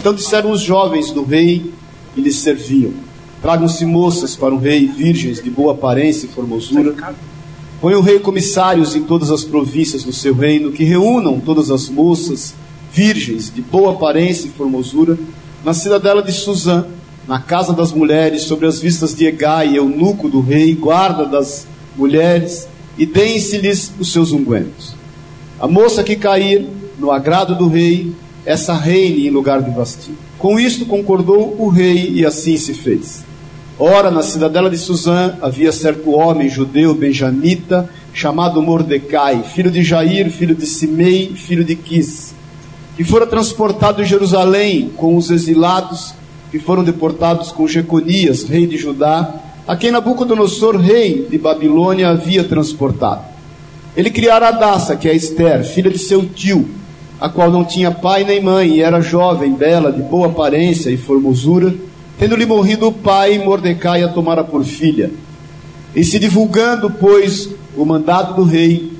Então disseram os jovens do rei que lhes serviam: Tragam-se moças para o rei, virgens de boa aparência e formosura. Põe o rei comissários em todas as províncias do seu reino, que reúnam todas as moças, virgens de boa aparência e formosura, na cidadela de Suzã, na casa das mulheres, sobre as vistas de Egai, eunuco do rei, guarda das mulheres, e deem-se-lhes os seus ungüentos. A moça que cair no agrado do rei, essa reine em lugar de Vasti. Com isto concordou o rei e assim se fez. Ora, na cidadela de Suzã havia certo homem judeu benjamita chamado Mordecai, filho de Jair, filho de Simei, filho de Quis, que fora transportado de Jerusalém com os exilados que foram deportados com Jeconias, rei de Judá, a quem Nabucodonosor, rei de Babilônia, havia transportado. Ele criara Adassa, que é Esther, filha de seu tio, a qual não tinha pai nem mãe, e era jovem, bela, de boa aparência e formosura, tendo-lhe morrido o pai, Mordecai a tomara por filha. E se divulgando, pois, o mandado do rei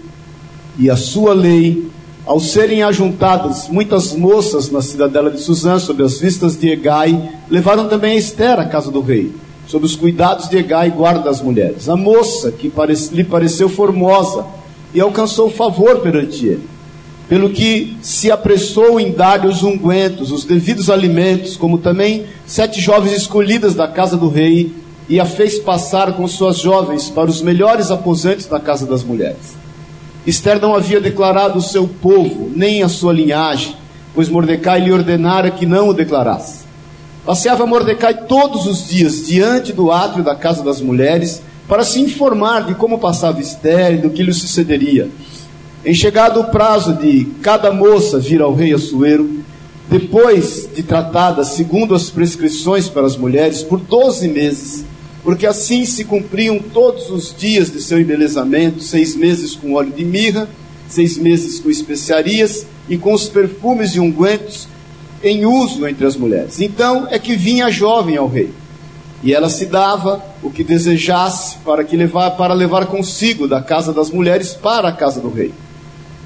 e a sua lei, ao serem ajuntadas muitas moças na cidadela de Suzã, sob as vistas de Egai, levaram também a Esther à casa do rei, sob os cuidados de Egai, guarda das mulheres. A moça, que lhe pareceu formosa, e alcançou favor perante ele, pelo que se apressou em dar-lhe os ungüentos, os devidos alimentos, como também sete jovens escolhidas da casa do rei, e a fez passar com suas jovens para os melhores aposentos da casa das mulheres. Esther não havia declarado o seu povo, nem a sua linhagem, pois Mordecai lhe ordenara que não o declarasse. Passeava Mordecai todos os dias diante do átrio da casa das mulheres, para se informar de como passava Esther e do que lhe sucederia. Em chegado o prazo de cada moça vir ao rei Assuero, depois de tratada segundo as prescrições para as mulheres por doze meses, porque assim se cumpriam todos os dias de seu embelezamento, seis meses com óleo de mirra, seis meses com especiarias e com os perfumes e ungüentos em uso entre as mulheres. Então é que vinha a jovem ao rei, e ela se dava o que desejasse para que levar para levar consigo da casa das mulheres para a casa do rei.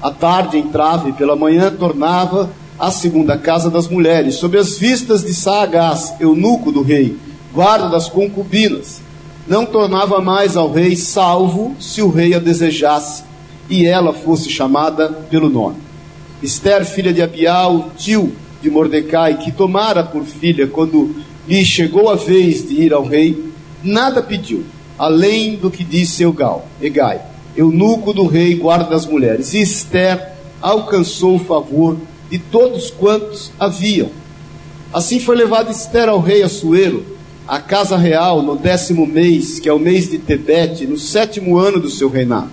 À tarde entrava e pela manhã tornava à segunda casa das mulheres, sob as vistas de Sagaz, eunuco do rei, guarda das concubinas. Não tornava mais ao rei, salvo se o rei a desejasse e ela fosse chamada pelo nome. Esther, filha de Abial, tio de Mordecai, que tomara por filha quando lhe chegou a vez de ir ao rei, nada pediu, além do que disse Eugal, Egai, eunuco do rei, guarda das mulheres. E Esther alcançou o favor de todos quantos haviam. Assim foi levada Esther ao rei Assuero, a casa real no décimo mês, que é o mês de Tebete, no sétimo ano do seu reinado.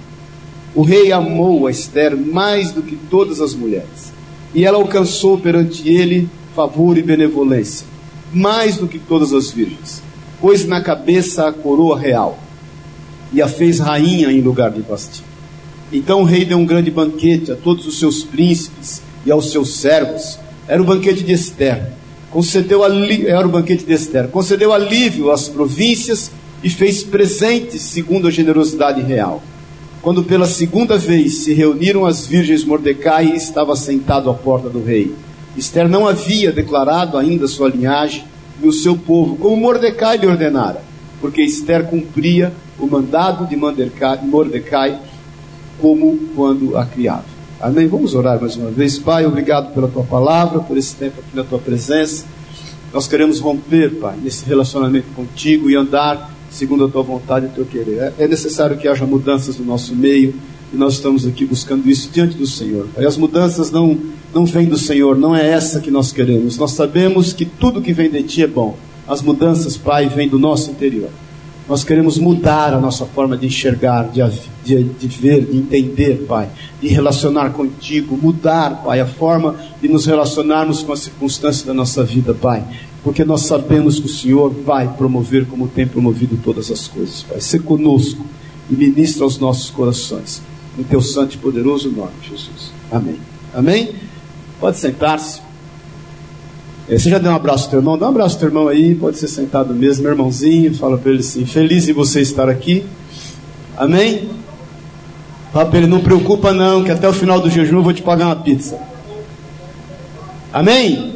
O rei amou a Esther mais do que todas as mulheres, e ela alcançou perante ele favor e benevolência, mais do que todas as virgens, pôs na cabeça a coroa real e a fez rainha em lugar de Basti. Então o rei deu um grande banquete a todos os seus príncipes e aos seus servos. Era o banquete de Esther concedeu era o banquete de Esther, concedeu alívio às províncias e fez presentes segundo a generosidade real. Quando pela segunda vez se reuniram as virgens, Mordecai estava sentado à porta do rei. Esther não havia declarado ainda sua linhagem e o seu povo, como Mordecai lhe ordenara, porque Esther cumpria o mandado de Mordecai como quando a criava. Amém? Vamos orar mais uma vez. Pai, obrigado pela tua palavra, por esse tempo aqui na tua presença. Nós queremos romper, Pai, nesse relacionamento contigo e andar segundo a tua vontade e o teu querer. É necessário que haja mudanças no nosso meio e nós estamos aqui buscando isso diante do Senhor. As mudanças não, não vêm do Senhor, não é essa que nós queremos. Nós sabemos que tudo que vem de ti é bom. As mudanças, Pai, vêm do nosso interior. Nós queremos mudar a nossa forma de enxergar, de, de, de, ver, de entender, Pai, de relacionar contigo, mudar, Pai, a forma de nos relacionarmos com as circunstâncias da nossa vida, Pai, porque nós sabemos que o Senhor vai promover como tem promovido todas as coisas, Pai. Ser conosco e ministra aos nossos corações, no teu santo e poderoso nome, Jesus. Amém. Amém? Pode sentar-se. É, você já deu um abraço ao teu irmão? Dá um abraço ao teu irmão aí, pode ser sentado mesmo, meu irmãozinho. Fala para ele assim: feliz em você estar aqui. Amém? Fala para ele: não preocupa não, que até o final do jejum eu vou te pagar uma pizza. Amém?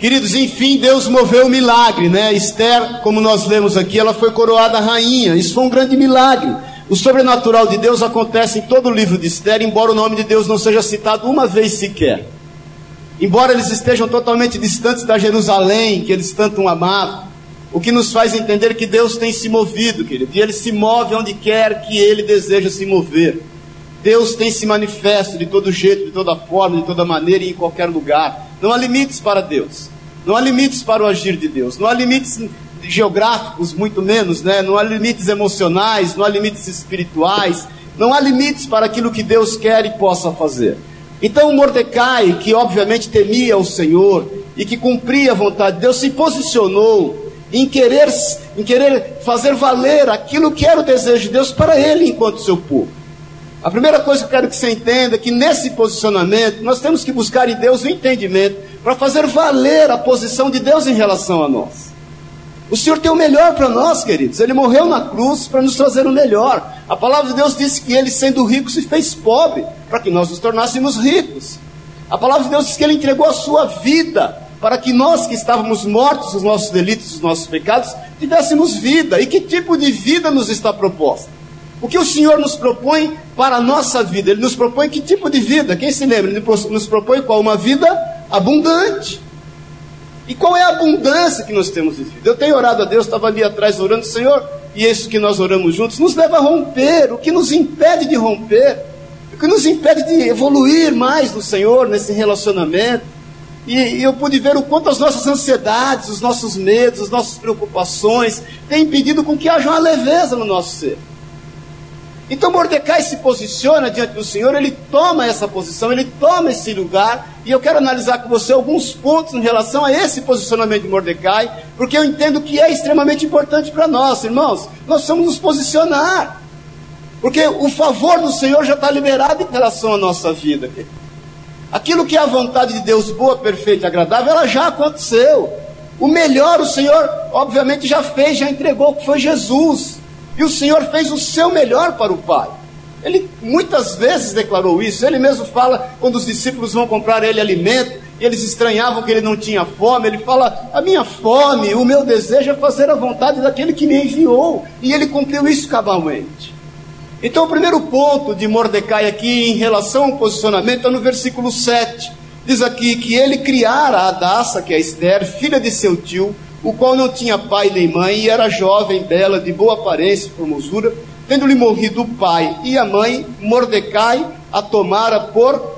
Queridos, enfim, Deus moveu o milagre, né? Esther, como nós lemos aqui, ela foi coroada rainha. Isso foi um grande milagre. O sobrenatural de Deus acontece em todo o livro de Esther, embora o nome de Deus não seja citado uma vez sequer. Embora eles estejam totalmente distantes da Jerusalém, que eles tanto amavam, o que nos faz entender que Deus tem se movido, querido, e Ele se move onde quer que Ele deseja se mover. Deus tem se manifesto de todo jeito, de toda forma, de toda maneira e em qualquer lugar. Não há limites para Deus. Não há limites para o agir de Deus. Não há limites geográficos, muito menos, né? Não há limites emocionais, não há limites espirituais, não há limites para aquilo que Deus quer e possa fazer. Então Mordecai, que obviamente temia o Senhor e que cumpria a vontade de Deus, se posicionou em querer, em querer fazer valer aquilo que era o desejo de Deus para ele enquanto seu povo. A primeira coisa que eu quero que você entenda é que nesse posicionamento nós temos que buscar em Deus o entendimento para fazer valer a posição de Deus em relação a nós. O Senhor tem o melhor para nós, queridos. Ele morreu na cruz para nos trazer o melhor. A palavra de Deus diz que ele, sendo rico, se fez pobre para que nós nos tornássemos ricos. A palavra de Deus diz que ele entregou a sua vida para que nós que estávamos mortos os nossos delitos, os nossos pecados, tivéssemos vida. E que tipo de vida nos está proposta? O que o Senhor nos propõe para a nossa vida? Ele nos propõe que tipo de vida? Quem se lembra? Ele nos propõe qual? Uma vida abundante. E qual é a abundância que nós temos vivido? Eu tenho orado a Deus, estava ali atrás orando, Senhor, e isso que nós oramos juntos nos leva a romper. O que nos impede de romper? O que nos impede de evoluir mais no Senhor, nesse relacionamento? E, e eu pude ver o quanto as nossas ansiedades, os nossos medos, as nossas preocupações têm impedido com que haja uma leveza no nosso ser. Então Mordecai se posiciona diante do Senhor, ele toma essa posição, ele toma esse lugar, e eu quero analisar com você alguns pontos em relação a esse posicionamento de Mordecai, porque eu entendo que é extremamente importante para nós, irmãos. Nós precisamos nos posicionar, porque o favor do Senhor já está liberado em relação à nossa vida. Aquilo que é a vontade de Deus, boa, perfeita e agradável, ela já aconteceu. O melhor o Senhor, obviamente, já fez, já entregou, que foi Jesus. E o Senhor fez o seu melhor para o Pai. Ele muitas vezes declarou isso. Ele mesmo fala quando os discípulos vão comprar ele alimento e eles estranhavam que ele não tinha fome. Ele fala: A minha fome, o meu desejo é fazer a vontade daquele que me enviou. E ele cumpriu isso cabalmente. Então, o primeiro ponto de Mordecai aqui em relação ao posicionamento é no versículo 7. Diz aqui que ele criara a Adassa, que é Esther, filha de seu tio, o qual não tinha pai nem mãe, e era jovem, bela, de boa aparência e formosura, tendo-lhe morrido o pai e a mãe, Mordecai a tomara por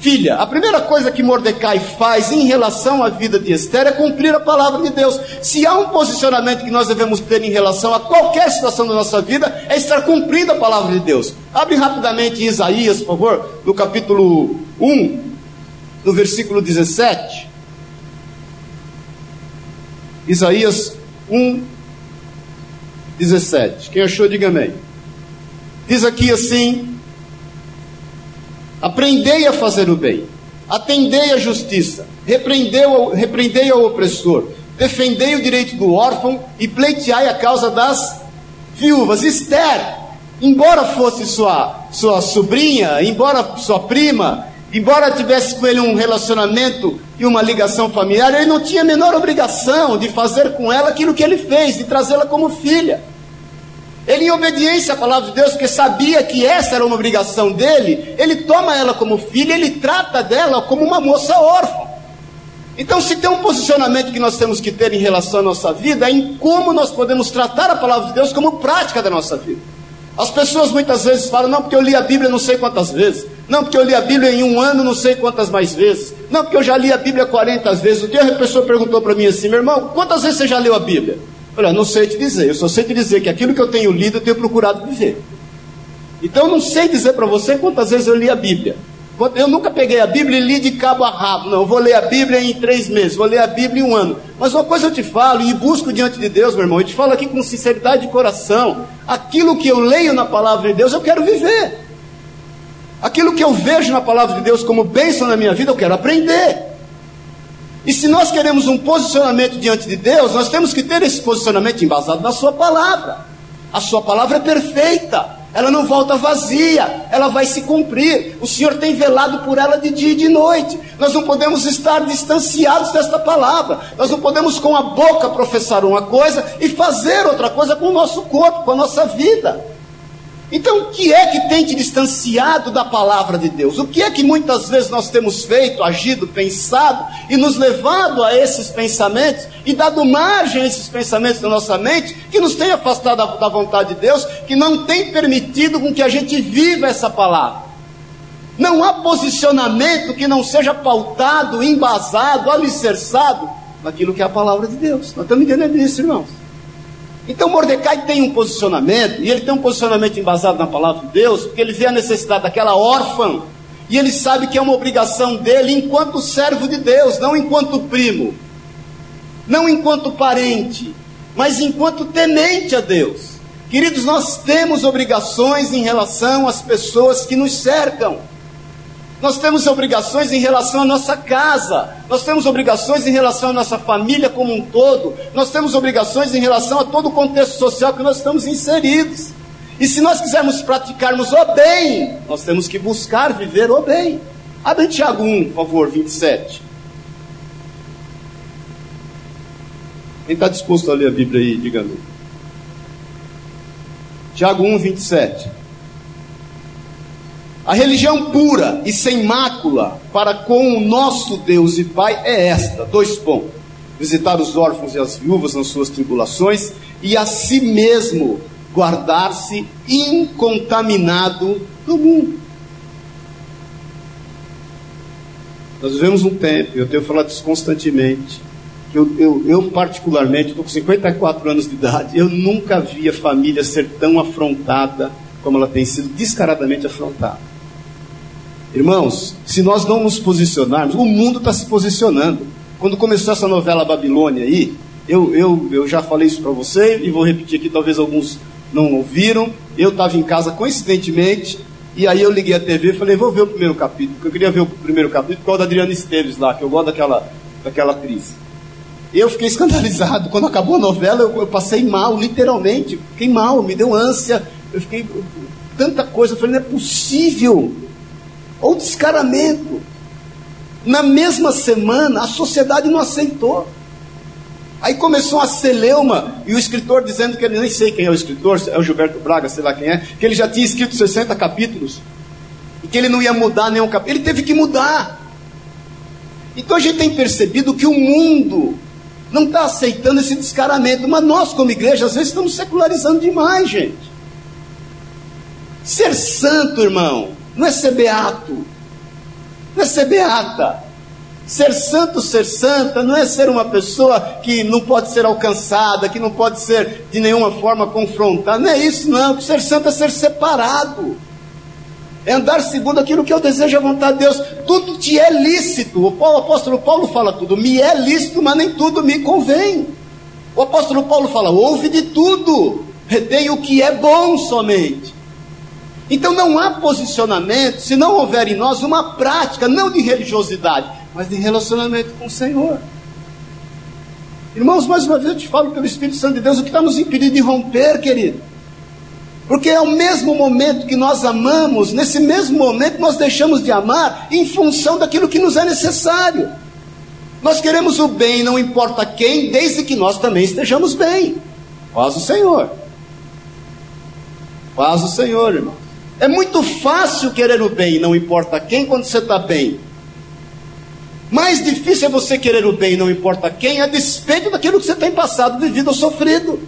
filha. A primeira coisa que Mordecai faz em relação à vida de Esther é cumprir a palavra de Deus. Se há um posicionamento que nós devemos ter em relação a qualquer situação da nossa vida, é estar cumprindo a palavra de Deus. Abre rapidamente Isaías, por favor, no capítulo 1, no versículo 17. Isaías 1, 17. Quem achou, diga amém. Diz aqui assim: Aprendei a fazer o bem, atendei a justiça, repreendei ao, repreendei ao opressor, defendei o direito do órfão e pleiteai a causa das viúvas. Esther, embora fosse sua, sua sobrinha, embora sua prima, embora tivesse com ele um relacionamento e uma ligação familiar, ele não tinha a menor obrigação de fazer com ela aquilo que ele fez, de trazê-la como filha. Ele, em obediência à palavra de Deus, porque sabia que essa era uma obrigação dele, ele toma ela como filha, ele trata dela como uma moça órfã. Então, se tem um posicionamento que nós temos que ter em relação à nossa vida, é em como nós podemos tratar a palavra de Deus como prática da nossa vida. As pessoas muitas vezes falam, não, porque eu li a Bíblia não sei quantas vezes. Não, porque eu li a Bíblia em um ano não sei quantas mais vezes. Não, porque eu já li a Bíblia 40 vezes. O dia a pessoa perguntou para mim assim, meu irmão, quantas vezes você já leu a Bíblia? Falei, ah, não sei te dizer, eu só sei te dizer que aquilo que eu tenho lido eu tenho procurado viver. Então eu não sei dizer para você quantas vezes eu li a Bíblia. Eu nunca peguei a Bíblia e li de cabo a rabo. Não, eu vou ler a Bíblia em três meses, vou ler a Bíblia em um ano. Mas uma coisa eu te falo e busco diante de Deus, meu irmão. Eu te falo aqui com sinceridade de coração. Aquilo que eu leio na palavra de Deus, eu quero viver. Aquilo que eu vejo na palavra de Deus como bênção na minha vida, eu quero aprender. E se nós queremos um posicionamento diante de Deus, nós temos que ter esse posicionamento embasado na Sua palavra. A Sua palavra é perfeita. ela não volta vazia, ela vai se cumprir. O Senhor tem velado por ela de dia e de noite. Nós não podemos estar distanciados desta palavra. Nós não podemos com a boca professar uma coisa e fazer outra coisa com o nosso corpo, com a nossa vida. Então, o que é que tem te distanciado da palavra de Deus? O que é que muitas vezes nós temos feito, agido, pensado e nos levado a esses pensamentos e dado margem a esses pensamentos na nossa mente que nos tem afastado da, da vontade de Deus, que não tem permitido com que a gente viva essa palavra? Não há posicionamento que não seja pautado, embasado, alicerçado naquilo que é a palavra de Deus. Nós estamos entendendo isso, irmãos. Então Mordecai tem um posicionamento, e ele tem um posicionamento embasado na palavra de Deus, porque ele vê a necessidade daquela órfã, e ele sabe que é uma obrigação dele enquanto servo de Deus, não enquanto primo, não enquanto parente, mas enquanto temente a Deus. Queridos, nós temos obrigações em relação às pessoas que nos cercam. Nós temos obrigações em relação à nossa casa, nós temos obrigações em relação à nossa família como um todo, nós temos obrigações em relação a todo o contexto social que nós estamos inseridos. E se nós quisermos praticarmos o bem, nós temos que buscar viver o bem. Abre Tiago 1, por favor, 27. Quem está disposto a ler a Bíblia aí, diga-me. Tiago 1, 27. A religião pura e sem mácula para com o nosso Deus e Pai é esta: dois pontos. Visitar os órfãos e as viúvas nas suas tribulações e a si mesmo guardar-se incontaminado do mundo. Nós vivemos um tempo, eu tenho falado isso constantemente, que eu, eu, eu particularmente, estou com 54 anos de idade, eu nunca vi a família ser tão afrontada como ela tem sido descaradamente afrontada. Irmãos, se nós não nos posicionarmos, o mundo está se posicionando. Quando começou essa novela Babilônia aí, eu, eu, eu já falei isso para você e vou repetir aqui, talvez alguns não ouviram. Eu estava em casa coincidentemente, e aí eu liguei a TV e falei, vou ver o primeiro capítulo, porque eu queria ver o primeiro capítulo por causa da Adriana Esteves lá, que eu gosto daquela, daquela atriz. Eu fiquei escandalizado. Quando acabou a novela, eu, eu passei mal, literalmente. Fiquei mal, me deu ânsia. Eu fiquei. Tanta coisa. Eu falei, não é possível ou descaramento. Na mesma semana, a sociedade não aceitou. Aí começou a celeuma, e o escritor dizendo que ele nem sei quem é o escritor, é o Gilberto Braga, sei lá quem é, que ele já tinha escrito 60 capítulos, e que ele não ia mudar nenhum capítulo. Ele teve que mudar. Então a gente tem percebido que o mundo não está aceitando esse descaramento, mas nós, como igreja, às vezes estamos secularizando demais, gente. Ser santo, irmão, não é ser beato, não é ser beata. Ser santo, ser santa, não é ser uma pessoa que não pode ser alcançada, que não pode ser de nenhuma forma confrontada. Não é isso, não. Ser santo é ser separado. É andar segundo aquilo que eu desejo a vontade de Deus. Tudo te é lícito. O, o apóstolo Paulo fala tudo. Me é lícito, mas nem tudo me convém. O apóstolo Paulo fala: ouve de tudo. Retém o que é bom somente. Então não há posicionamento se não houver em nós uma prática, não de religiosidade, mas de relacionamento com o Senhor. Irmãos, mais uma vez eu te falo pelo Espírito Santo de Deus o que está nos impedindo de romper, querido. Porque é o mesmo momento que nós amamos, nesse mesmo momento nós deixamos de amar em função daquilo que nos é necessário. Nós queremos o bem, não importa quem, desde que nós também estejamos bem. Paz o Senhor. Paz o Senhor, irmão. É muito fácil querer o bem, não importa quem, quando você está bem. Mais difícil é você querer o bem, não importa quem, a despeito daquilo que você tem passado, vivido ou sofrido.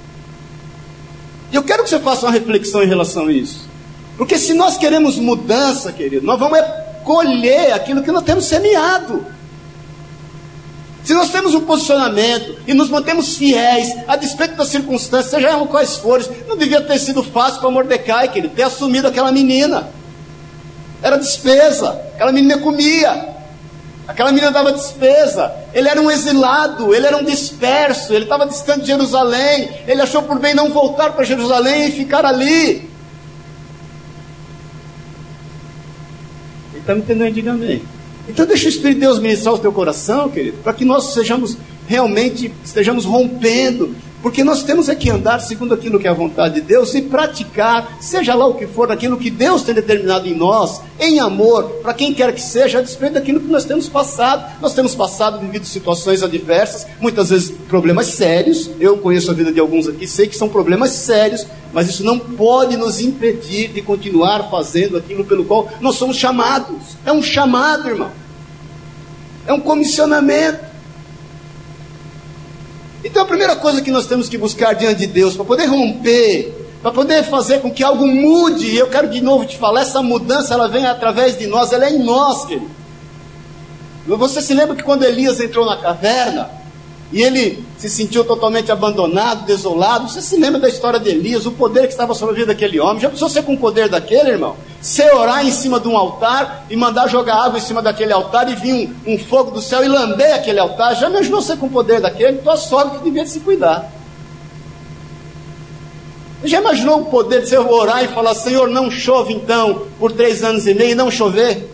E eu quero que você faça uma reflexão em relação a isso. Porque se nós queremos mudança, querido, nós vamos colher aquilo que nós temos semeado. Se nós temos um posicionamento e nos mantemos fiéis, a despeito das circunstâncias, seja elas quais forem, não devia ter sido fácil para Mordecai, que ele ter assumido aquela menina. Era despesa, aquela menina comia, aquela menina dava despesa. Ele era um exilado, ele era um disperso, ele estava distante de Jerusalém. Ele achou por bem não voltar para Jerusalém e ficar ali. Ele está me entendendo? Diga amém. Então deixa o Espírito de Deus ministrar o teu coração, querido, para que nós sejamos realmente, estejamos rompendo Porque nós temos é que andar segundo aquilo que é a vontade de Deus e praticar, seja lá o que for, aquilo que Deus tem determinado em nós, em amor, para quem quer que seja, a despeito daquilo que nós temos passado. Nós temos passado, vivido situações adversas, muitas vezes problemas sérios. Eu conheço a vida de alguns aqui, sei que são problemas sérios, mas isso não pode nos impedir de continuar fazendo aquilo pelo qual nós somos chamados. É um chamado, irmão. É um comissionamento. Então a primeira coisa que nós temos que buscar diante de Deus, para poder romper, para poder fazer com que algo mude, e eu quero de novo te falar, essa mudança ela vem através de nós, ela é em nós, querido. Você se lembra que quando Elias entrou na caverna, e ele se sentiu totalmente abandonado, desolado. Você se lembra da história de Elias, o poder que estava sobre a vida daquele homem? Já pensou ser com o poder daquele, irmão? Você orar em cima de um altar e mandar jogar água em cima daquele altar e vir um, um fogo do céu e lamber aquele altar? Já imaginou ser com o poder daquele? Tua sogra que devia se cuidar. Já imaginou o poder de você orar e falar, Senhor, não chove então por três anos e meio e não chover?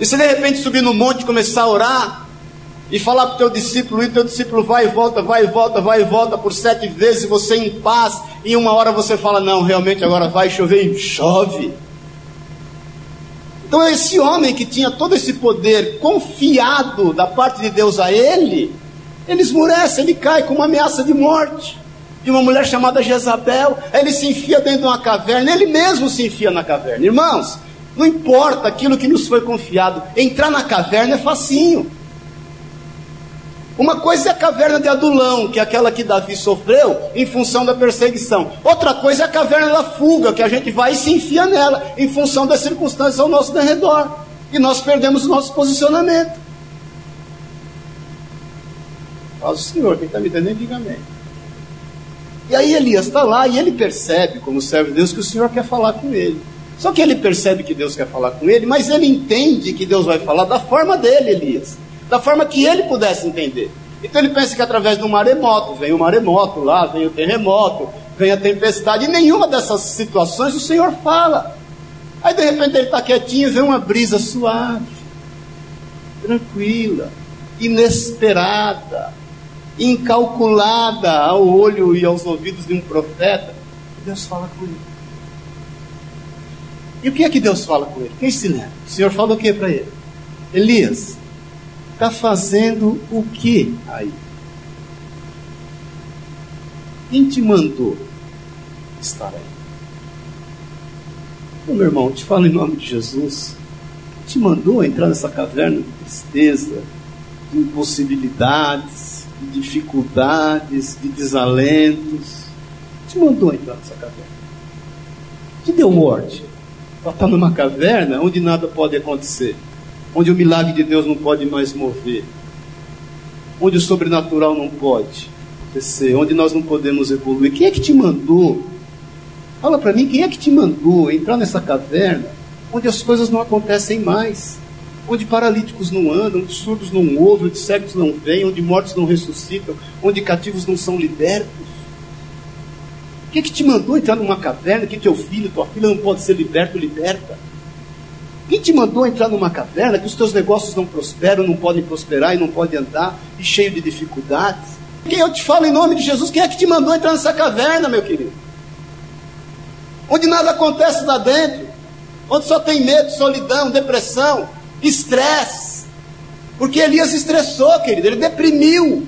E se de repente subir no monte e começar a orar, e falar para o teu discípulo, e teu discípulo vai e volta, vai e volta, vai e volta por sete vezes, você em paz, e uma hora você fala, não, realmente agora vai chover e chove. Então esse homem que tinha todo esse poder confiado da parte de Deus a ele, ele esmurece, ele cai com uma ameaça de morte. De uma mulher chamada Jezabel, ele se enfia dentro de uma caverna, ele mesmo se enfia na caverna. Irmãos, não importa aquilo que nos foi confiado, entrar na caverna é facinho. Uma coisa é a caverna de Adulão, que é aquela que Davi sofreu em função da perseguição. Outra coisa é a caverna da fuga, que a gente vai e se enfia nela em função das circunstâncias ao nosso redor. E nós perdemos o nosso posicionamento. Faz o Senhor, quem está me entendendo, diga amém. E aí Elias está lá e ele percebe, como servo de Deus, que o Senhor quer falar com ele. Só que ele percebe que Deus quer falar com ele, mas ele entende que Deus vai falar da forma dele, Elias da forma que ele pudesse entender. Então ele pensa que através do maremoto, vem o maremoto lá, vem o terremoto, vem a tempestade, e nenhuma dessas situações o Senhor fala. Aí de repente ele está quietinho e vê uma brisa suave, tranquila, inesperada, incalculada ao olho e aos ouvidos de um profeta. Deus fala com ele. E o que é que Deus fala com ele? Quem se lembra? O Senhor fala o que para ele? Elias, está fazendo o que aí? Quem te mandou estar aí? Ô, meu irmão, te falo em nome de Jesus. Te mandou entrar nessa caverna de tristeza, de impossibilidades, de dificuldades, de desalentos? Te mandou entrar nessa caverna. Te deu morte para estar numa caverna onde nada pode acontecer onde o milagre de Deus não pode mais mover, onde o sobrenatural não pode acontecer, onde nós não podemos evoluir. Quem é que te mandou? Fala para mim, quem é que te mandou entrar nessa caverna onde as coisas não acontecem mais? Onde paralíticos não andam, onde surdos não ouvem, onde cegos não veem, onde mortos não ressuscitam, onde cativos não são libertos? Quem é que te mandou entrar numa caverna que teu filho, tua filha não pode ser liberto, liberta? Quem te mandou entrar numa caverna que os teus negócios não prosperam, não podem prosperar e não podem andar, e cheio de dificuldades? Quem eu te falo em nome de Jesus, quem é que te mandou entrar nessa caverna, meu querido? Onde nada acontece lá dentro, onde só tem medo, solidão, depressão, estresse. Porque Elias estressou, querido, ele deprimiu.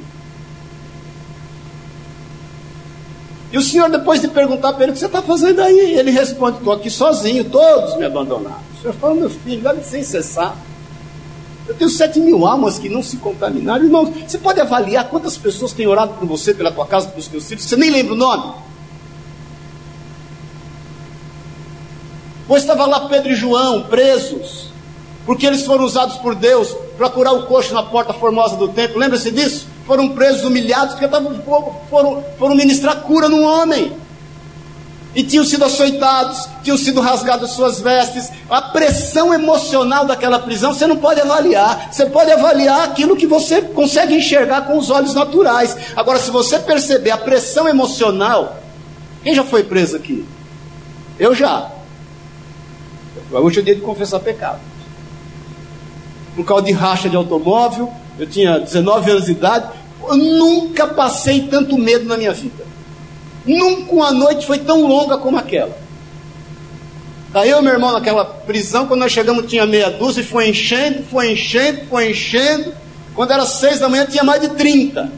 E o Senhor, depois de perguntar para ele: O que você está fazendo aí? Ele responde: Estou aqui sozinho, todos me abandonaram. Senhor fala: Meu filho, dá sem cessar. Eu tenho sete mil almas que não se contaminaram. Irmão, você pode avaliar quantas pessoas têm orado por você, pela tua casa, pelos teus filhos, você nem lembra o nome. Pois estava lá Pedro e João presos, porque eles foram usados por Deus para curar o coxo na porta formosa do templo. Lembra-se disso? foram presos, humilhados, porque tavam, foram, foram ministrar cura num homem. E tinham sido açoitados, tinham sido rasgadas suas vestes. A pressão emocional daquela prisão você não pode avaliar. Você pode avaliar aquilo que você consegue enxergar com os olhos naturais. Agora, se você perceber a pressão emocional, quem já foi preso aqui? Eu já. Hoje é dia de confessar pecado. Por causa de racha de automóvel, eu tinha 19 anos de idade, Eu nunca passei tanto medo na minha vida. Nunca uma noite foi tão longa como aquela. Aí eu e meu irmão naquela prisão, quando nós chegamos tinha meia dúzia e foi enchendo, foi enchendo, foi enchendo. Quando era seis da manhã tinha mais de trinta.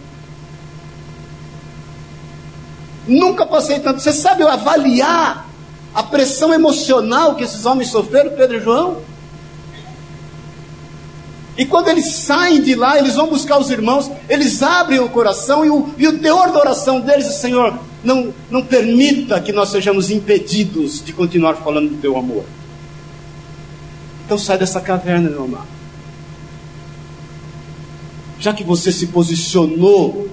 Nunca passei tanto. Você sabe avaliar a pressão emocional que esses homens sofreram, Pedro e João? E quando eles saem de lá, eles vão buscar os irmãos, eles abrem o coração e o, e o teor da oração deles é: Senhor, não, não permita que nós sejamos impedidos de continuar falando do teu amor. Então sai dessa caverna, meu amado. Já que você se posicionou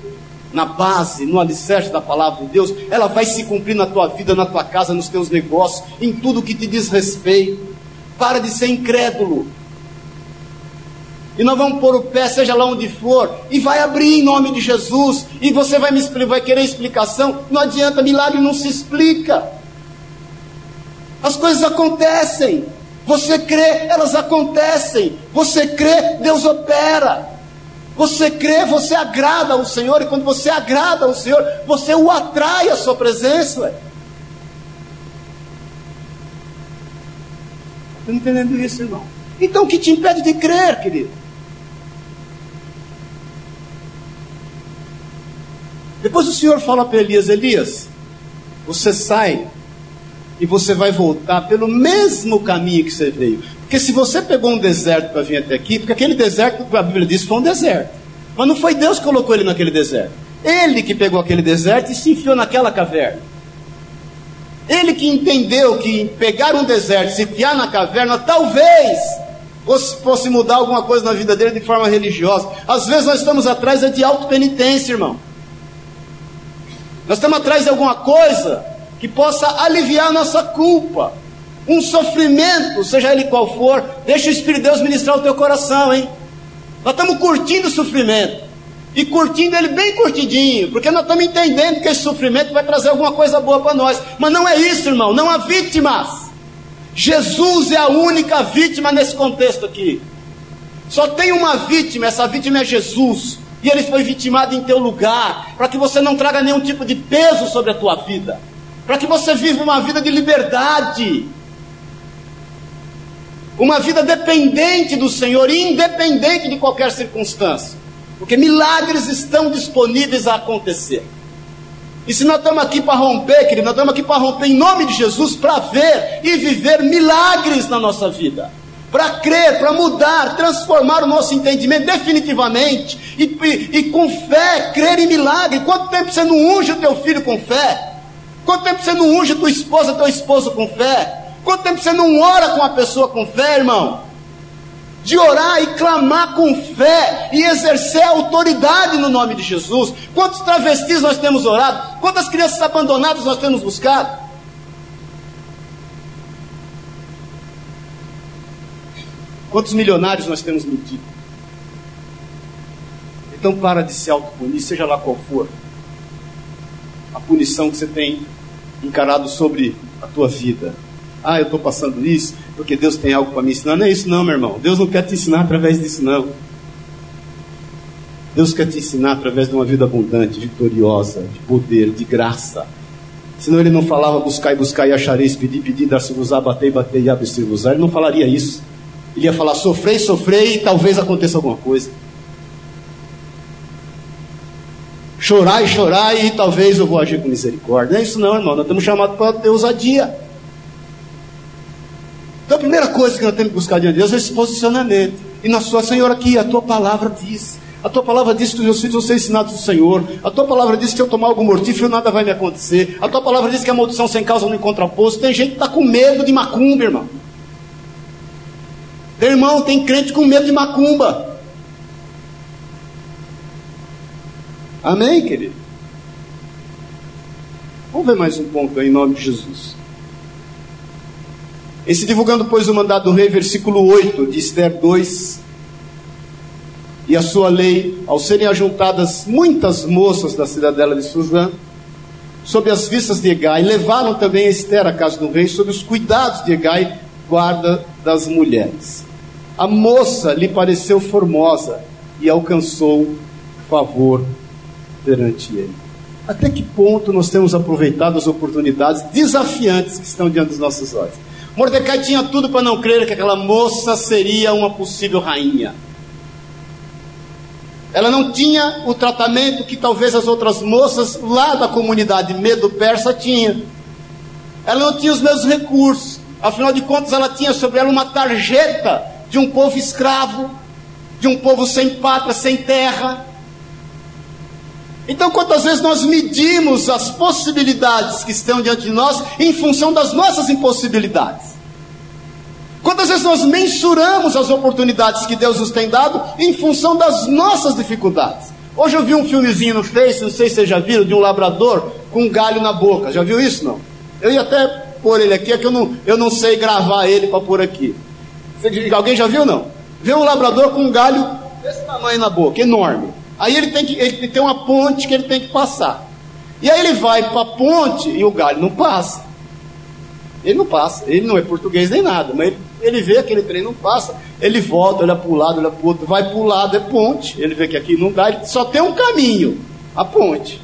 na base, no alicerce da palavra de Deus, ela vai se cumprir na tua vida, na tua casa, nos teus negócios, em tudo que te diz respeito. Para de ser incrédulo e nós vamos pôr o pé, seja lá onde for, e vai abrir em nome de Jesus, e você vai me vai querer explicação, não adianta, milagre não se explica. As coisas acontecem. Você crê, elas acontecem. Você crê, Deus opera. Você crê, você agrada ao Senhor, e quando você agrada ao Senhor, você o atrai à sua presença. Está entendendo isso, irmão? Então o que te impede de crer, querido? Depois o Senhor fala para Elias: Elias, você sai e você vai voltar pelo mesmo caminho que você veio. Porque se você pegou um deserto para vir até aqui, porque aquele deserto, a Bíblia diz, foi um deserto. Mas não foi Deus que colocou ele naquele deserto. Ele que pegou aquele deserto e se enfiou naquela caverna. Ele que entendeu que pegar um deserto, se enfiar na caverna, talvez fosse, mudar alguma coisa na vida dele de forma religiosa. Às vezes nós estamos atrás é de auto-penitência, irmão. Nós estamos atrás de alguma coisa que possa aliviar a nossa culpa. Um sofrimento, seja ele qual for, deixa o Espírito de Deus ministrar o teu coração, hein? Nós estamos curtindo o sofrimento. E curtindo ele bem curtidinho, porque nós estamos entendendo que esse sofrimento vai trazer alguma coisa boa para nós. Mas não é isso, irmão, não há vítimas. Jesus é a única vítima nesse contexto aqui. Só tem uma vítima, essa vítima é Jesus. E ele foi vitimado em teu lugar, para que você não traga nenhum tipo de peso sobre a tua vida, para que você viva uma vida de liberdade, uma vida dependente do Senhor, independente de qualquer circunstância, porque milagres estão disponíveis a acontecer. E se nós estamos aqui para romper, querido, nós estamos aqui para romper em nome de Jesus, para ver e viver milagres na nossa vida para crer, para mudar, transformar o nosso entendimento definitivamente e, e, e, com fé, crer em milagre. Quanto tempo você não unge o teu filho com fé? Quanto tempo você não unge tua esposa, teu esposo com fé? Quanto tempo você não ora com a pessoa com fé, irmão? De orar e clamar com fé e exercer autoridade no nome de Jesus. Quantos travestis nós temos orado? Quantas crianças abandonadas nós temos buscado? Quantos milionários nós temos mentido? Então para de se autopunir, seja lá qual for a punição que você tem encarado sobre a tua vida. Ah, eu estou passando isso porque Deus tem algo para me ensinar. Não é isso não, meu irmão. Deus não quer te ensinar através disso não. Deus quer te ensinar através de uma vida abundante, vitoriosa, de poder, de graça. Senão ele não falava buscar e buscar e achareis, pedir, pedir, dar-se-vos-á, bater e bater e abrir-se-vos-á. Ele não falaria isso. Ele ia falar: sofrei, sofrei e talvez aconteça alguma coisa. Chorar e chorar e talvez eu vou agir com misericórdia. Não é isso, não, irmão. Nós estamos chamados para ter ousadia. Então a primeira coisa que nós temos que buscar diante de Deus é esse posicionamento. E na sua Senhor aqui, a tua palavra diz. A tua palavra diz que os meus filhos vão ser ensinados do Senhor. A tua palavra diz que se eu tomar algo mortífero, nada vai me acontecer. A tua palavra diz que a maldição sem causa não encontra posto. Tem gente que está com medo de macumba, irmão. Tem irmão, tem crente com medo de macumba. Amém, querido? Vamos ver mais um ponto aí, em nome de Jesus. Esse divulgando, pois, o mandado do rei, versículo 8 de Esther 2. E a sua lei, ao serem ajuntadas muitas moças da cidadela de Suzã, sob as vistas de Egai, levaram também Esther à casa do rei, sob os cuidados de Egai, guarda das mulheres. A moça lhe pareceu formosa e alcançou favor perante Ele. Até que ponto nós temos aproveitado as oportunidades desafiantes que estão diante dos nossos olhos? Mordecai tinha tudo para não crer que aquela moça seria uma possível rainha. Ela não tinha o tratamento que talvez as outras moças lá da comunidade medo persa tinham. Ela não tinha os mesmos recursos. Afinal de contas, ela tinha sobre ela uma tarjeta de um povo escravo, de um povo sem pátria, sem terra. Então, quantas vezes nós medimos as possibilidades que estão diante de nós em função das nossas impossibilidades? Quantas vezes nós mensuramos as oportunidades que Deus nos tem dado em função das nossas dificuldades? Hoje eu vi um filmezinho no Face, não sei se vocês já viram, de um labrador com um galho na boca. Já viu isso? Não? Eu ia até pôr ele aqui, é que eu não, eu não sei gravar ele para pôr aqui. Alguém já viu? Não? Vê um labrador com um galho desse tamanho na boca, enorme. Aí ele tem, que, ele tem uma ponte que ele tem que passar. E aí ele vai para a ponte e o galho não passa. Ele não passa, ele não é português nem nada, mas ele, ele vê aquele trem não passa, ele volta, olha para o lado, olha para o outro, vai para o lado, é ponte. Ele vê que aqui não dá, ele só tem um caminho, a ponte.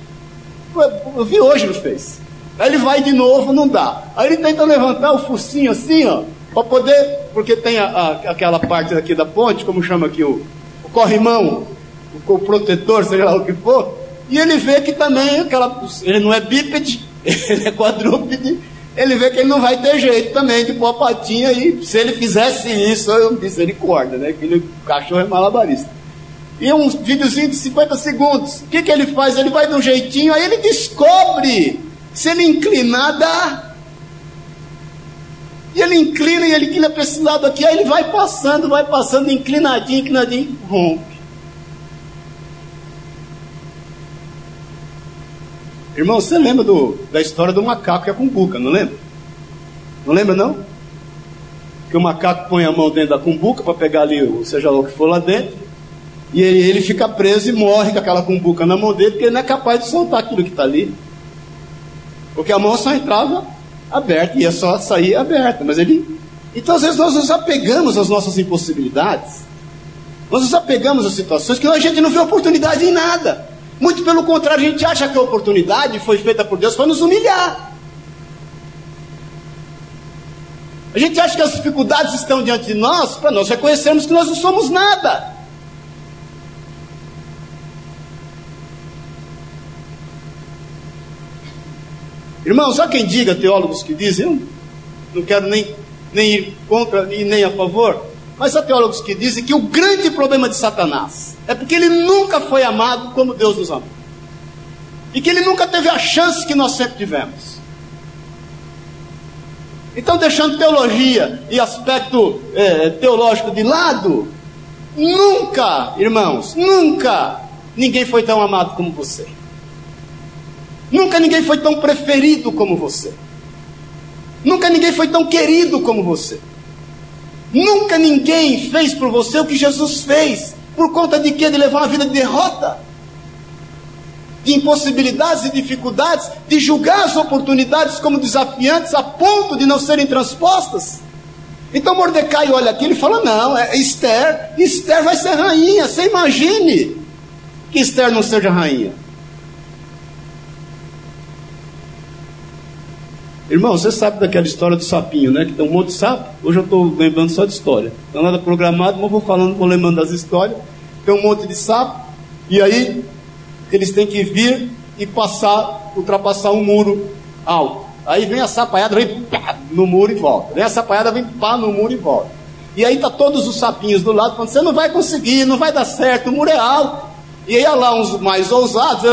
Eu, vi hoje no Face. Aí ele vai de novo, não dá. Aí ele tenta levantar o focinho assim, ó, para poder, porque tem a, a, aquela parte aqui da ponte, como chama aqui o, o corrimão, o protetor, seja lá o que for, e ele vê que também aquela, ele não é bípede, ele é quadrúpede, ele vê que ele não vai ter jeito também de pôr a patinha e se ele fizesse isso, eu misericórdia, né? Aquele cachorro é malabarista. E um videozinho de 50 segundos. O que, que ele faz? Ele vai de um jeitinho, aí ele descobre. Se ele inclinar, dá. E ele inclina e ele inclina para esse lado aqui, aí ele vai passando, vai passando, inclinadinho, inclinadinho, rompe. Irmão, você lembra do, da história do macaco que é cumbuca, não lembra? Não lembra não? Que o macaco põe a mão dentro da cumbuca para pegar ali, seja lá o que for lá dentro, e ele, ele fica preso e morre com aquela cumbuca na mão dele, porque ele não é capaz de soltar aquilo que está ali. Porque a mão só entrava aberta, e ia só sair aberta, mas ele. Então às vezes nós nos apegamos às nossas impossibilidades, nós nos apegamos às situações que a gente não vê oportunidade em nada. Muito pelo contrário, a gente acha que a oportunidade foi feita por Deus para nos humilhar. A gente acha que as dificuldades estão diante de nós para nós reconhecermos que nós não somos nada. Irmãos, há quem diga, teólogos que dizem, eu não quero nem, nem ir contra e nem a favor, mas há teólogos que dizem que o grande problema de Satanás é porque ele nunca foi amado como Deus nos amou. E que ele nunca teve a chance que nós sempre tivemos. Então, deixando teologia e aspecto é, teológico de lado, nunca, irmãos, nunca ninguém foi tão amado como você. Nunca ninguém foi tão preferido como você. Nunca ninguém foi tão querido como você. Nunca ninguém fez por você o que Jesus fez. Por conta de quê? De levar uma vida de derrota, de impossibilidades e dificuldades, de julgar as oportunidades como desafiantes a ponto de não serem transpostas. Então Mordecai olha aqui e fala: Não, é Esther, Esther vai ser rainha. Você imagine que Esther não seja rainha. Irmão, você sabe daquela história do sapinho, né? Que tem um monte de sapo. Hoje eu estou lembrando só de história. Não é nada programado, mas vou falando, vou lembrando das histórias. Tem um monte de sapo. E aí, eles têm que vir e passar, ultrapassar um muro alto. Aí vem a sapaiada, vem pá, no muro e volta. Vem a sapaiada, vem pá no muro e volta. E aí tá todos os sapinhos do lado falando, você não vai conseguir, não vai dar certo, o muro é alto. E aí lá uns mais ousados,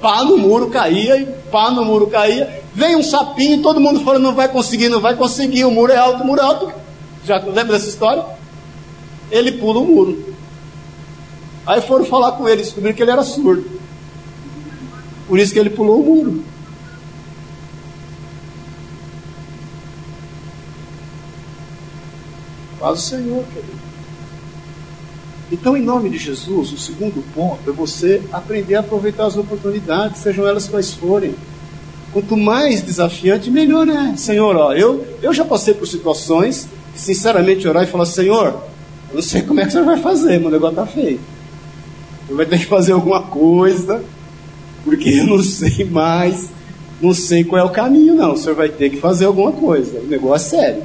pá no muro caía, e pá no muro caía. Vem um sapinho, todo mundo falando, não vai conseguir, não vai conseguir, o muro é alto, o muro é alto. Já lembra dessa história? Ele pula o muro. Aí foram falar com ele, descobriram que ele era surdo. Por isso que ele pulou o muro. Faz o Senhor, querido. Então, em nome de Jesus, o segundo ponto é você aprender a aproveitar as oportunidades, sejam elas quais forem. Quanto mais desafiante, melhor é. Senhor, ó, eu, eu já passei por situações que, sinceramente, orar e falar: Senhor, eu não sei como é que você vai fazer, meu negócio está feio. Você vai ter que fazer alguma coisa. porque eu não sei mais, não sei qual é o caminho, não. O senhor vai ter que fazer alguma coisa. O negócio é sério.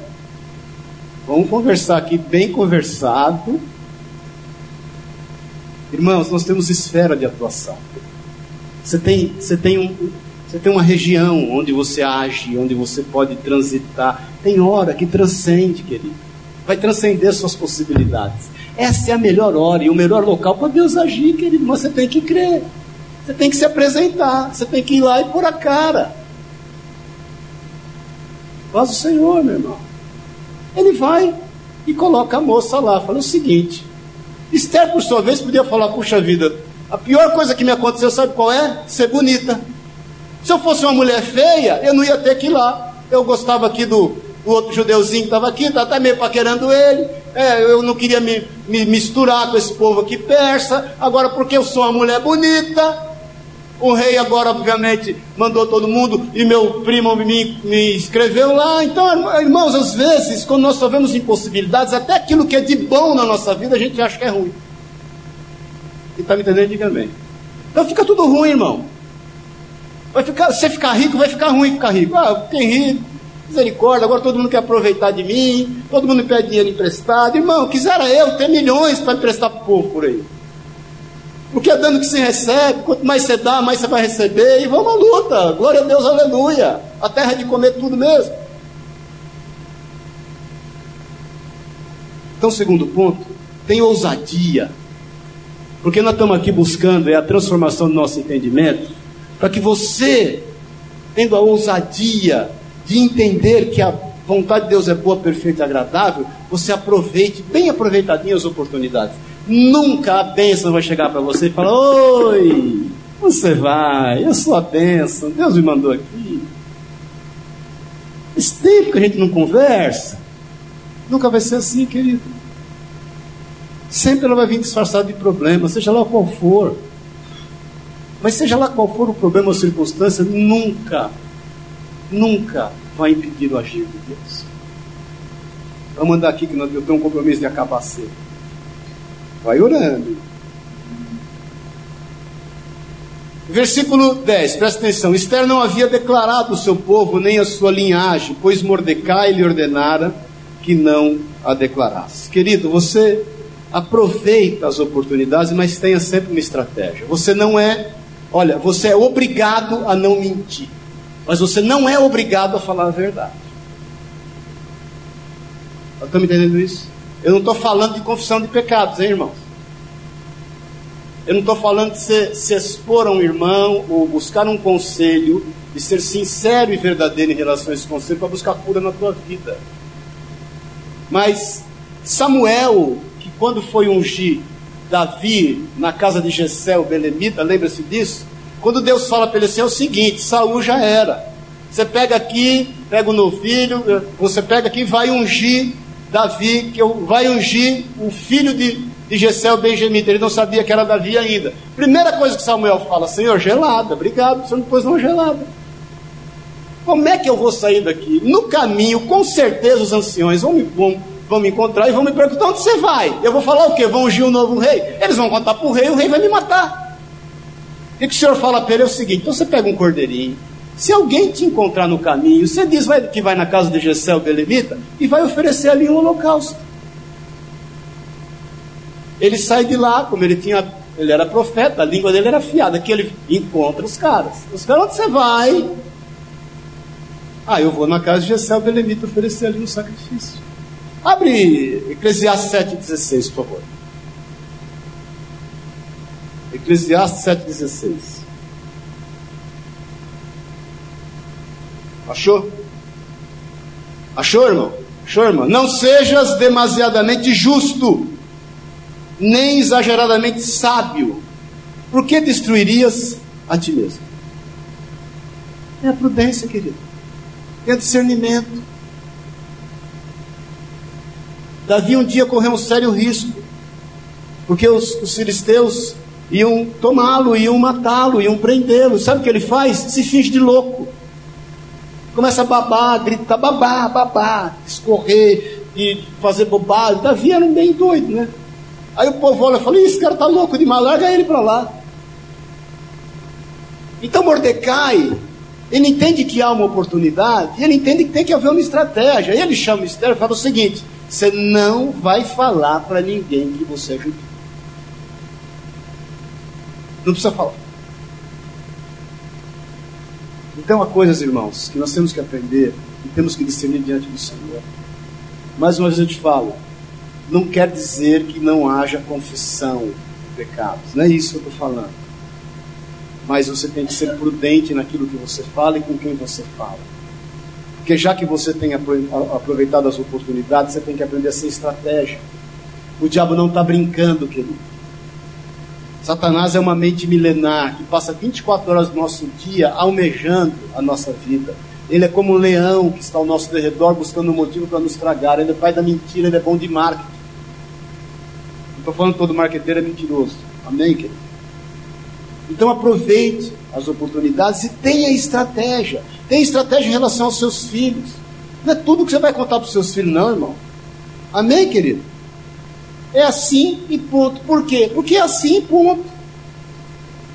Vamos conversar aqui bem conversado. Irmãos, nós temos esfera de atuação. Você tem, você tem, um, você tem uma região onde você age, onde você pode transitar. Tem hora que transcende, querido. Vai transcender suas possibilidades. Essa é a melhor hora e o melhor local para Deus agir, querido. Mas você tem que crer. Você tem que se apresentar. Você tem que ir lá e pôr a cara. Faz o Senhor, meu irmão. Ele vai e coloca a moça lá. Fala o seguinte: Esther, por sua vez, podia falar: Puxa vida, a pior coisa que me aconteceu, sabe qual é? Ser bonita. Se eu fosse uma mulher feia, eu não ia ter que ir lá. Eu gostava aqui do, do outro judeuzinho que estava aqui, está até meio paquerando ele. É, eu não queria me, me misturar com esse povo aqui persa. Agora, porque eu sou uma mulher bonita, o rei agora, obviamente, mandou todo mundo e meu primo me, me escreveu lá. Então, irmãos, às vezes, quando nós só vemos impossibilidades, até aquilo que é de bom na nossa vida, a gente acha que é ruim. E está me entendendo? Diga amém. Então fica tudo ruim, irmão. Vai ficar, você ficar rico, vai ficar ruim ficar rico. Ah, quem rico, misericórdia, agora todo mundo quer aproveitar de mim, todo mundo pede dinheiro emprestado. Irmão, quisera eu ter milhões para emprestar para o povo por aí. Porque é dando que se recebe, quanto mais você dá, mais você vai receber, e vamos à luta. Glória a Deus, aleluia. A terra é de comer tudo mesmo. Então, segundo ponto, tem ousadia. Porque nós estamos aqui buscando é a transformação do nosso entendimento, para que você, tendo a ousadia de entender que a vontade de Deus é boa, perfeita e agradável, você aproveite, bem aproveitadinho as oportunidades. Nunca a bênção vai chegar para você e falar: Oi, você vai, eu sou a bênção, Deus me mandou aqui. Esse tempo que a gente não conversa, nunca vai ser assim, querido. Sempre ela vai vir disfarçada de problema, seja lá qual for. Mas seja lá qual for o problema ou circunstância, nunca, nunca vai impedir o agir de Deus. Vamos mandar aqui que eu tenho um compromisso de acabar cedo. Vai orando. Versículo 10, presta atenção. Esther não havia declarado o seu povo nem a sua linhagem, pois Mordecai lhe ordenara que não a declarasse. Querido, você aproveita as oportunidades, mas tenha sempre uma estratégia. Você não é, olha, você é obrigado a não mentir, mas você não é obrigado a falar a verdade. Estão me entendendo isso? Eu não estou falando de confissão de pecados, hein, irmãos? Eu não estou falando de se, se expor a um irmão ou buscar um conselho e ser sincero e verdadeiro em relação a esse conselho para buscar cura na tua vida. Mas Samuel, que quando foi ungir Davi na casa de Jessé, o Belemita, lembra-se disso? Quando Deus fala para ele assim, é o seguinte, Saul já era. Você pega aqui, pega o novilho, você pega aqui e vai ungir Davi, que vai ungir o filho de, de Gessel Benjamita. Ele não sabia que era Davi ainda. Primeira coisa que Samuel fala: Senhor, gelada, obrigado, o senhor não pôs uma gelada. Como é que eu vou sair daqui? No caminho, com certeza os anciões vão me, vão, vão me encontrar e vão me perguntar: onde você vai? Eu vou falar o quê? Vão ungir um novo rei? Eles vão contar para o rei, o rei vai me matar. O que o senhor fala para ele é o seguinte: então você pega um cordeirinho, se alguém te encontrar no caminho, você diz que vai na casa de Gessel Belevita e vai oferecer ali um holocausto. Ele sai de lá, como ele tinha, ele era profeta, a língua dele era afiada, que ele encontra os caras. Os caras, onde você vai? Ah, eu vou na casa de Gessel Belevita oferecer ali um sacrifício. Abre Eclesiastes 7,16, por favor. Eclesiastes 7,16. Achou? Achou, irmão? Achou, irmão? Não sejas demasiadamente justo, nem exageradamente sábio, porque destruirias a ti mesmo. É a prudência, querido. É discernimento. Davi um dia correu um sério risco, porque os, os filisteus iam tomá-lo, iam matá-lo, iam prendê-lo. Sabe o que ele faz? Se finge de louco começa a babar, gritar, babar, babar, escorrer e fazer bobagem. Davi era um bem doido, né? Aí o povo olha e fala: esse cara tá louco demais, larga ele para lá. Então Mordecai, ele entende que há uma oportunidade, ele entende que tem que haver uma estratégia. E ele chama Esther e fala o seguinte: você não vai falar para ninguém que você é judeu. Não precisa falar. Então há coisas, irmãos, que nós temos que aprender e temos que discernir diante do Senhor. Mais uma vez eu te falo, não quer dizer que não haja confissão de pecados. Não é isso que eu estou falando mas você tem que ser prudente naquilo que você fala e com quem você fala. Porque já que você tem aproveitado as oportunidades, você tem que aprender a ser estratégia. O diabo não está brincando, querido. Satanás é uma mente milenar que passa 24 horas do nosso dia almejando a nossa vida. Ele é como um leão que está ao nosso derredor buscando um motivo para nos tragar. Ele é pai da mentira, ele é bom de marketing. Não estou falando todo marqueteiro é mentiroso. Amém, querido? Então aproveite as oportunidades e tenha estratégia. Tenha estratégia em relação aos seus filhos. Não é tudo que você vai contar para os seus filhos, não, irmão. Amém, querido? É assim e ponto. Por quê? Porque é assim e ponto.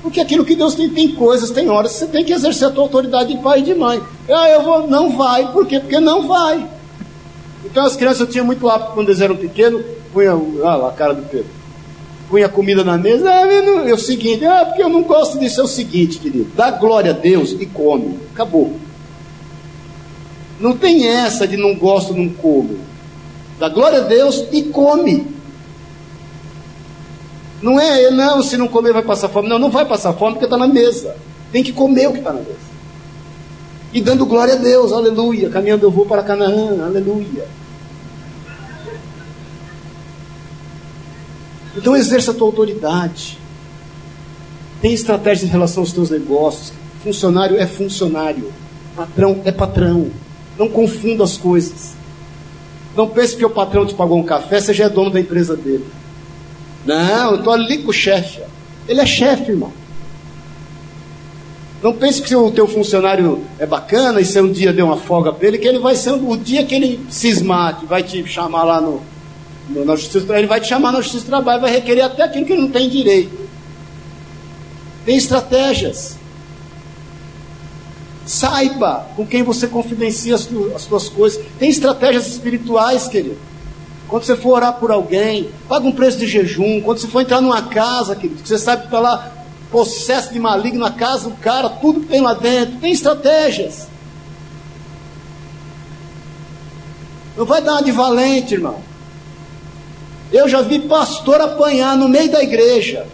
Porque aquilo que Deus tem, tem coisas, tem horas você tem que exercer a tua autoridade de pai e de mãe. Ah, eu vou, não vai, por quê? Porque não vai. Então as crianças, eu tinha muito hábito quando eles eram pequenos, punha ah, lá, a cara do Pedro punha comida na mesa, ah, é o seguinte, ah, porque eu não gosto disso, é o seguinte, querido, dá glória a Deus e come, acabou. Não tem essa de não gosto, não como. Dá glória a Deus e come. Não é, não, se não comer vai passar fome. Não, não vai passar fome porque está na mesa. Tem que comer o que está na mesa. E dando glória a Deus, aleluia. Caminhando eu vou para Canaã, aleluia. Então exerça a tua autoridade. Tem estratégia em relação aos teus negócios. Funcionário é funcionário. Patrão é patrão. Não confunda as coisas. Não pense que o patrão te pagou um café, você já é dono da empresa dele. Não, eu estou ali com o chefe. Ele é chefe, irmão. Não pense que o teu funcionário é bacana e se um dia deu uma folga para ele, que ele vai ser o dia que ele cismar, que vai te chamar lá no, na justiça, ele vai te chamar na justiça do trabalho, vai requerer até aquilo que ele não tem direito. Tem estratégias. Saiba com quem você confidencia as, as suas coisas. Tem estratégias espirituais, querido. Quando você for orar por alguém, paga um preço de jejum. Quando você for entrar numa casa, querido, que você sabe que está lá possesso de maligno na casa, o cara, tudo que tem lá dentro. Tem estratégias. Não vai dar uma de valente, irmão. Eu já vi pastor apanhar no meio da igreja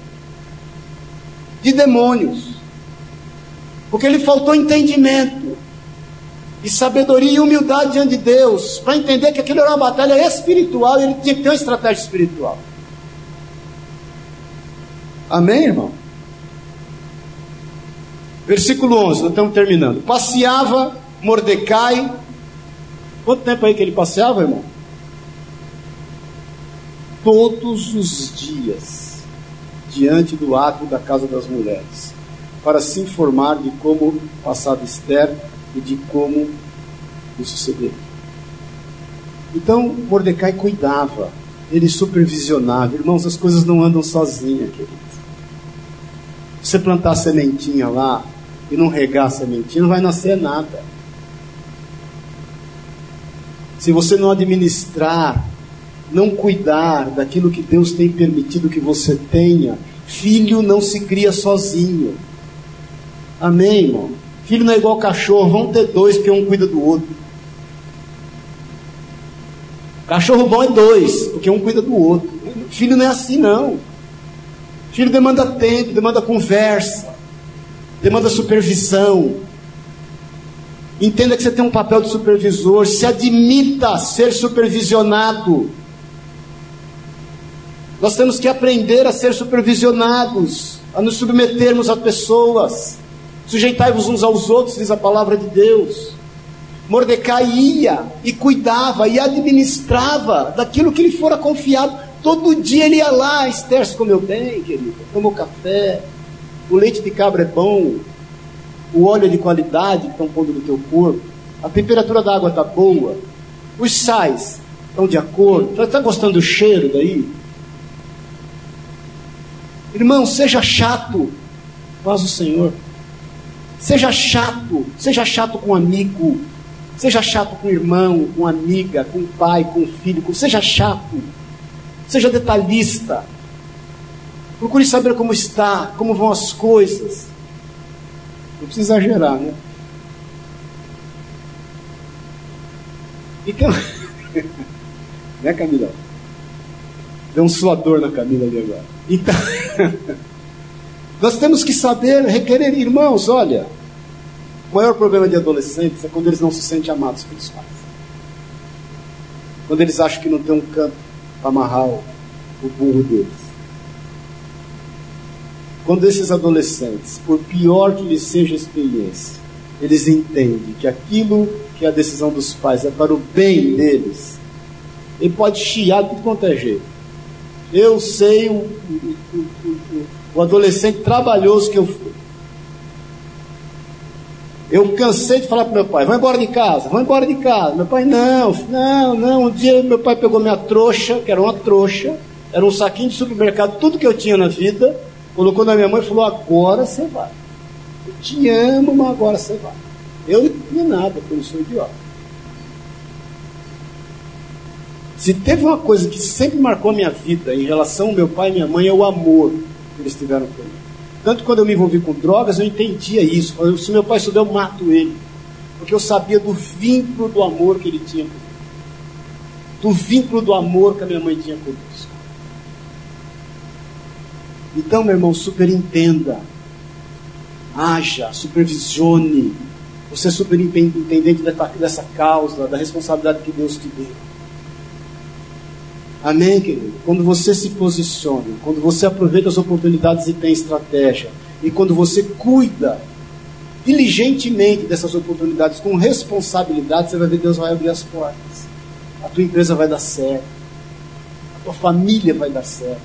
de demônios, porque ele faltou entendimento e sabedoria e humildade diante de Deus para entender que aquilo era uma batalha espiritual e ele tinha que ter uma estratégia espiritual. Amém, irmão? Versículo 11, nós estamos terminando. Passeava Mordecai. Quanto tempo aí que ele passeava, irmão? Todos os dias diante do ato da casa das mulheres, para se informar de como passava Esther e de como o sucedeu. Então Mordecai cuidava, ele supervisionava. Irmãos, as coisas não andam sozinhas, queridos. Você plantar a sementinha lá e não regar a sementinha, não vai nascer nada. Se você não administrar não cuidar daquilo que Deus tem permitido que você tenha, filho não se cria sozinho. Amém, irmão? Filho não é igual cachorro, vão ter dois, porque um cuida do outro. Cachorro bom é dois, porque um cuida do outro. Filho não é assim, não. Filho demanda tempo, demanda conversa, demanda supervisão. Entenda que você tem um papel de supervisor, se admita ser supervisionado. Nós temos que aprender a ser supervisionados, a nos submetermos a pessoas. Sujeitai-vos uns aos outros, diz a palavra de Deus. Mordecai ia e cuidava e administrava daquilo que lhe fora confiado. Todo dia ele ia lá, Esther, se comeu bem, querido, tomou café, o leite de cabra é bom, o óleo é de qualidade que estão pondo no teu corpo, a temperatura da água está boa, os sais estão de acordo, está gostando do cheiro daí? Irmão, seja chato, faz o Senhor. Seja chato, seja chato com amigo, seja chato com irmão, com amiga, com pai, com filho, com... seja chato, seja detalhista. Procure saber como está, como vão as coisas. Não precisa exagerar, né? Então, né, Camila? Deu um suador na Camila ali agora. Então, nós temos que saber requerer, irmãos, olha, o maior problema de adolescentes é quando eles não se sentem amados pelos pais. Quando eles acham que não tem um campo para amarrar o, burro deles. Quando esses adolescentes, por pior que lhes seja a experiência, eles entendem que aquilo que é a decisão dos pais é para o bem deles, ele pode chiar de quanto é jeito. Eu sei o, o, o, o adolescente trabalhoso que eu fui. Eu cansei de falar para meu pai, vai embora de casa, vai embora de casa. Meu pai, não, não, não. Um dia meu pai pegou minha trouxa, que era uma trouxa, era um saquinho de supermercado, tudo que eu tinha na vida, colocou na minha mãe e falou, agora você vai. Eu te amo, mas agora você vai. Eu não tinha nada, porque eu sou idiota. Se teve uma coisa que sempre marcou a minha vida em relação ao meu pai e minha mãe, é o amor que eles tiveram por mim. Tanto quando eu me envolvi com drogas, eu entendia isso. Se meu pai souber, eu mato ele. Porque eu sabia do vínculo do amor que ele tinha comigo. Do vínculo do amor que a minha mãe tinha conosco. Então, meu irmão, superentenda. Haja, supervisione. Você é superintendente dessa causa, da responsabilidade que Deus te deu. Amém, querido? Quando você se posiciona, quando você aproveita as oportunidades e tem estratégia, e quando você cuida diligentemente dessas oportunidades com responsabilidade, você vai ver Deus vai abrir as portas. A tua empresa vai dar certo. A tua família vai dar certo.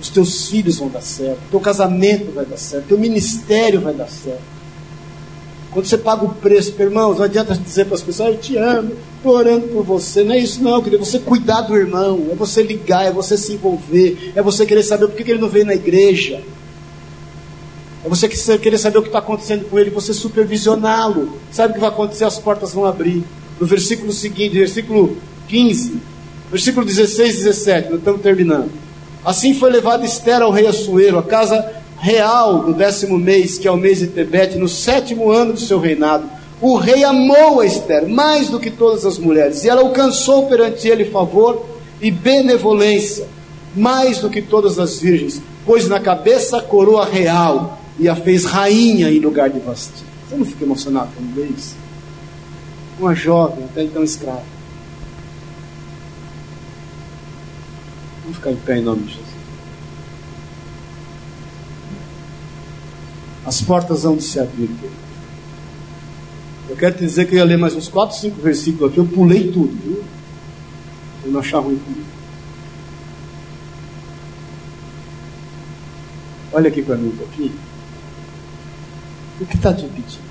Os teus filhos vão dar certo. O teu casamento vai dar certo. O teu ministério vai dar certo. Quando você paga o preço, irmãos, não adianta dizer para as pessoas, eu te amo, estou orando por você. Não é isso não, querido. É você cuidar do irmão, é você ligar, é você se envolver, é você querer saber por que ele não veio na igreja. É você querer saber o que está acontecendo com ele, você supervisioná-lo. Sabe o que vai acontecer? As portas vão abrir. No versículo seguinte, versículo 15, versículo 16 e 17, nós estamos terminando. Assim foi levado Esther ao rei Assuero, a casa real do décimo mês, que é o mês de Tebete, no sétimo ano do seu reinado. O rei amou a Esther mais do que todas as mulheres, e ela alcançou perante ele favor e benevolência, mais do que todas as virgens, pôs na cabeça a coroa real e a fez rainha em lugar de Vasti. Você não fica emocionado quando vê isso? Uma jovem, até então escrava. Vamos ficar em pé em nome de Jesus. As portas vão se abrir. Eu quero te dizer que eu ia ler mais uns 4, 5 versículos aqui. Eu pulei tudo, viu? Eu não achar ruim comigo. Olha aqui para mim um pouquinho. O que está te impedindo?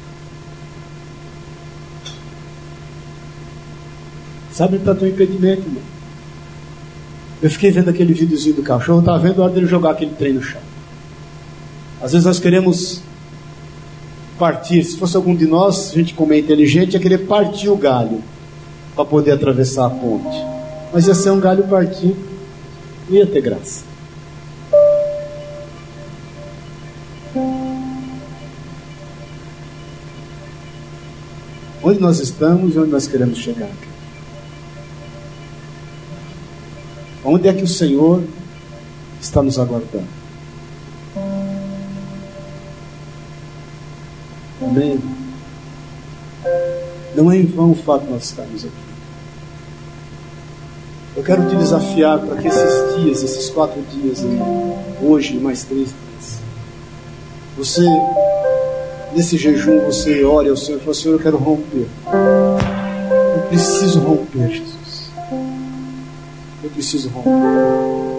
Sabe onde está teu impedimento, irmão? Eu fiquei vendo aquele videozinho do cachorro, estava vendo a hora dele jogar aquele trem no chão. Às vezes nós queremos partir. Se fosse algum de nós, a gente como é inteligente, ia querer partir o galho para poder atravessar a ponte. Mas ia ser um galho partido, ia ter graça. Onde nós estamos e onde nós queremos chegar? Onde é que o Senhor está nos aguardando? Não é em vão o fato de nós estarmos aqui. Eu quero te desafiar para que esses dias, esses quatro dias, hoje e mais três dias, você, nesse jejum, você ore ao Senhor e fala: Senhor, eu quero romper. Eu preciso romper, Jesus. Eu preciso romper.